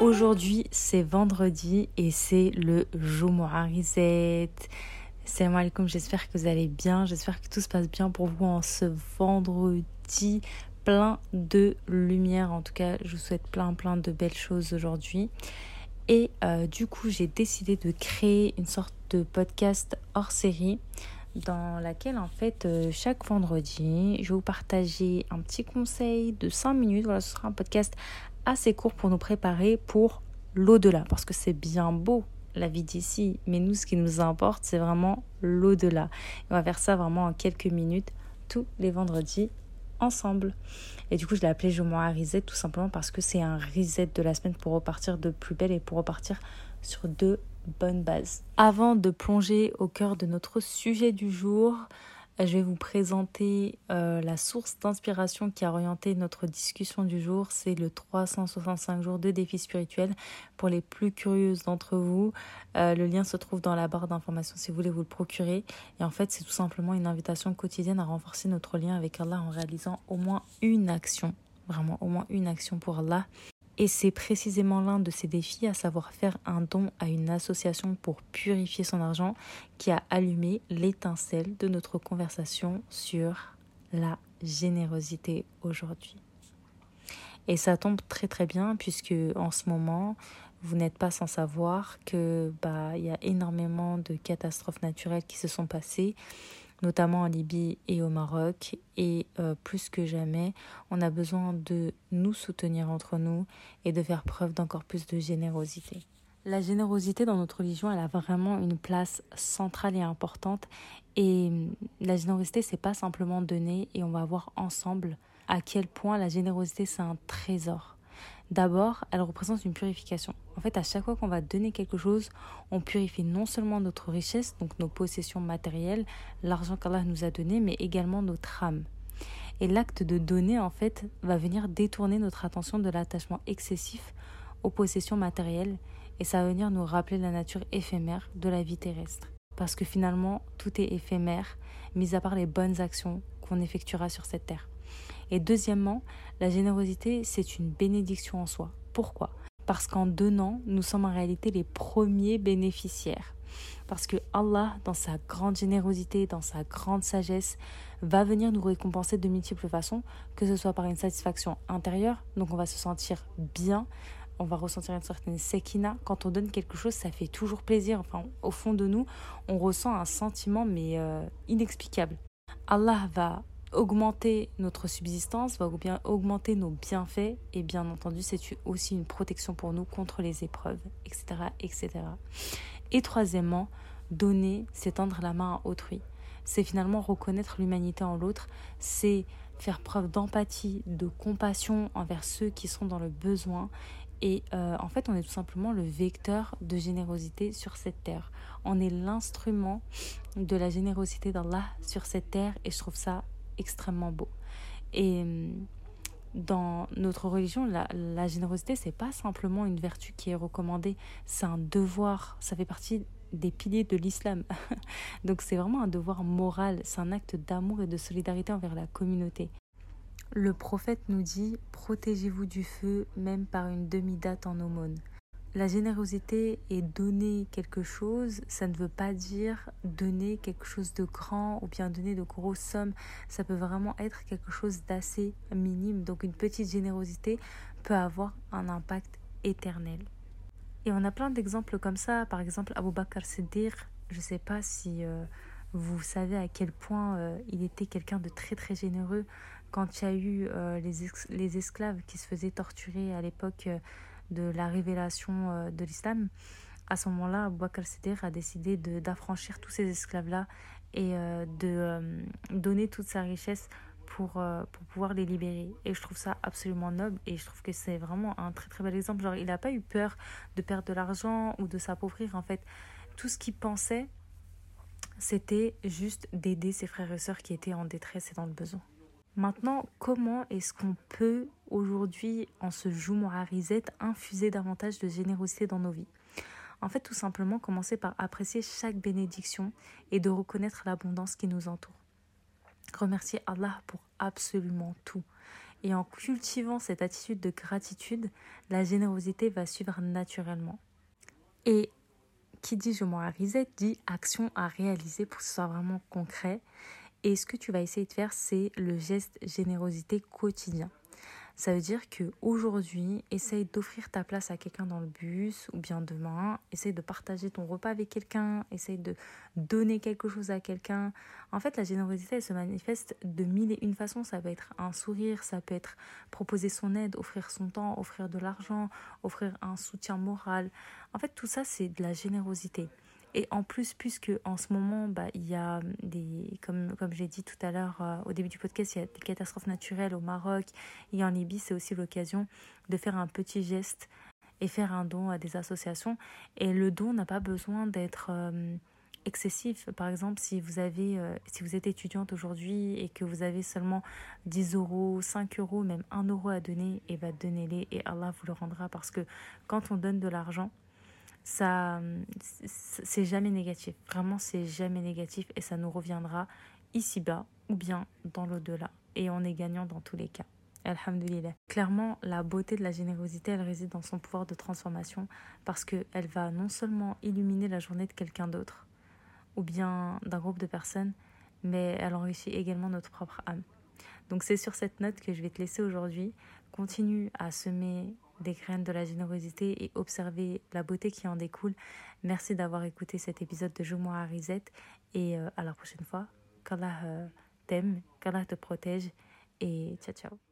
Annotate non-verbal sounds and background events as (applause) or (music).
Aujourd'hui, c'est vendredi et c'est le Jumu'ah Reset. Salam alaikum, j'espère que vous allez bien, j'espère que tout se passe bien pour vous en ce vendredi plein de lumière. En tout cas, je vous souhaite plein plein de belles choses aujourd'hui. Et euh, du coup, j'ai décidé de créer une sorte de podcast hors série dans laquelle en fait euh, chaque vendredi je vais vous partager un petit conseil de 5 minutes. Voilà, ce sera un podcast assez court pour nous préparer pour l'au-delà parce que c'est bien beau la vie d'ici, mais nous ce qui nous importe c'est vraiment l'au-delà. On va faire ça vraiment en quelques minutes tous les vendredis ensemble. Et du coup, je l'ai appelé Je m'en reset tout simplement parce que c'est un reset de la semaine pour repartir de plus belle et pour repartir sur de bonnes bases. Avant de plonger au cœur de notre sujet du jour, je vais vous présenter euh, la source d'inspiration qui a orienté notre discussion du jour. C'est le 365 jours de défis spirituels. Pour les plus curieuses d'entre vous, euh, le lien se trouve dans la barre d'information si vous voulez vous le procurer. Et en fait, c'est tout simplement une invitation quotidienne à renforcer notre lien avec Allah en réalisant au moins une action. Vraiment, au moins une action pour Allah. Et c'est précisément l'un de ces défis, à savoir faire un don à une association pour purifier son argent, qui a allumé l'étincelle de notre conversation sur la générosité aujourd'hui. Et ça tombe très très bien puisque en ce moment, vous n'êtes pas sans savoir que bah il y a énormément de catastrophes naturelles qui se sont passées notamment en Libye et au Maroc. Et euh, plus que jamais, on a besoin de nous soutenir entre nous et de faire preuve d'encore plus de générosité. La générosité dans notre religion, elle a vraiment une place centrale et importante. Et hum, la générosité, c'est pas simplement donner et on va voir ensemble à quel point la générosité, c'est un trésor. D'abord, elle représente une purification. En fait, à chaque fois qu'on va donner quelque chose, on purifie non seulement notre richesse, donc nos possessions matérielles, l'argent qu'Allah nous a donné, mais également notre âme. Et l'acte de donner, en fait, va venir détourner notre attention de l'attachement excessif aux possessions matérielles et ça va venir nous rappeler la nature éphémère de la vie terrestre. Parce que finalement, tout est éphémère, mis à part les bonnes actions effectuera sur cette terre. Et deuxièmement, la générosité, c'est une bénédiction en soi. Pourquoi? Parce qu'en donnant, nous sommes en réalité les premiers bénéficiaires. Parce que Allah, dans sa grande générosité, dans sa grande sagesse, va venir nous récompenser de multiples façons, que ce soit par une satisfaction intérieure, donc on va se sentir bien, on va ressentir une certaine sekina. Quand on donne quelque chose, ça fait toujours plaisir. Enfin, au fond de nous, on ressent un sentiment, mais euh, inexplicable. Allah va augmenter notre subsistance, va bien augmenter nos bienfaits et bien entendu c'est aussi une protection pour nous contre les épreuves, etc. etc. Et troisièmement, donner, c'est tendre la main à autrui. C'est finalement reconnaître l'humanité en l'autre, c'est faire preuve d'empathie, de compassion envers ceux qui sont dans le besoin. Et euh, en fait, on est tout simplement le vecteur de générosité sur cette terre. On est l'instrument de la générosité d'Allah sur cette terre et je trouve ça extrêmement beau. Et hum, dans notre religion, la, la générosité, c'est pas simplement une vertu qui est recommandée, c'est un devoir, ça fait partie des piliers de l'islam. (laughs) Donc c'est vraiment un devoir moral, c'est un acte d'amour et de solidarité envers la communauté. Le prophète nous dit Protégez-vous du feu, même par une demi-date en aumône. La générosité et donner quelque chose, ça ne veut pas dire donner quelque chose de grand ou bien donner de grosses sommes. Ça peut vraiment être quelque chose d'assez minime. Donc une petite générosité peut avoir un impact éternel. Et on a plein d'exemples comme ça. Par exemple, Abu Bakr Siddiq, je ne sais pas si euh, vous savez à quel point euh, il était quelqu'un de très très généreux. Quand il y a eu euh, les, les, esclaves qui se faisaient torturer à l'époque de la révélation euh, de l'islam, à ce moment-là, Abu Bakr Siddiq a décidé d'affranchir tous ces esclaves-là et euh, de euh, donner toute sa richesse pour, pour pouvoir les libérer. Et je trouve ça absolument noble et je trouve que c'est vraiment un très très bel exemple. Genre, il n'a pas eu peur de perdre de l'argent ou de s'appauvrir. En fait, tout ce qu'il pensait, c'était juste d'aider ses frères et sœurs qui étaient en détresse et dans le besoin. Maintenant, comment est-ce qu'on peut aujourd'hui, en ce jour à infuser davantage de générosité dans nos vies? En fait, tout simplement, commencer par apprécier chaque bénédiction et de reconnaître l'abondance qui nous entoure. Remercier Allah pour absolument tout. Et en cultivant cette attitude de gratitude, la générosité va suivre naturellement. Et qui dit je m'en dit action à réaliser pour que ce soit vraiment concret. Et ce que tu vas essayer de faire, c'est le geste générosité quotidien. Ça veut dire que aujourd'hui, essaye d'offrir ta place à quelqu'un dans le bus ou bien demain, essaye de partager ton repas avec quelqu'un, essaye de donner quelque chose à quelqu'un. En fait, la générosité, elle se manifeste de mille et une façons. Ça peut être un sourire, ça peut être proposer son aide, offrir son temps, offrir de l'argent, offrir un soutien moral. En fait, tout ça, c'est de la générosité. Et en plus, puisque en ce moment, bah, il y a des, comme, comme j'ai dit tout à l'heure euh, au début du podcast, il y a des catastrophes naturelles au Maroc et en Libye, c'est aussi l'occasion de faire un petit geste et faire un don à des associations. Et le don n'a pas besoin d'être euh, excessif. Par exemple, si vous avez, euh, si vous êtes étudiante aujourd'hui et que vous avez seulement 10 euros, 5 euros, même 1 euro à donner, et bah donnez-les et Allah vous le rendra parce que quand on donne de l'argent, ça c'est jamais négatif. Vraiment, c'est jamais négatif et ça nous reviendra ici-bas ou bien dans l'au-delà. Et on est gagnant dans tous les cas. Alhamdulillah. Clairement, la beauté de la générosité, elle réside dans son pouvoir de transformation parce qu'elle va non seulement illuminer la journée de quelqu'un d'autre ou bien d'un groupe de personnes, mais elle enrichit également notre propre âme. Donc c'est sur cette note que je vais te laisser aujourd'hui. Continue à semer des graines de la générosité et observer la beauté qui en découle. Merci d'avoir écouté cet épisode de Joue-moi à Risette et euh, à la prochaine fois. Qu'Allah euh, t'aime, qu'Allah te protège et ciao ciao.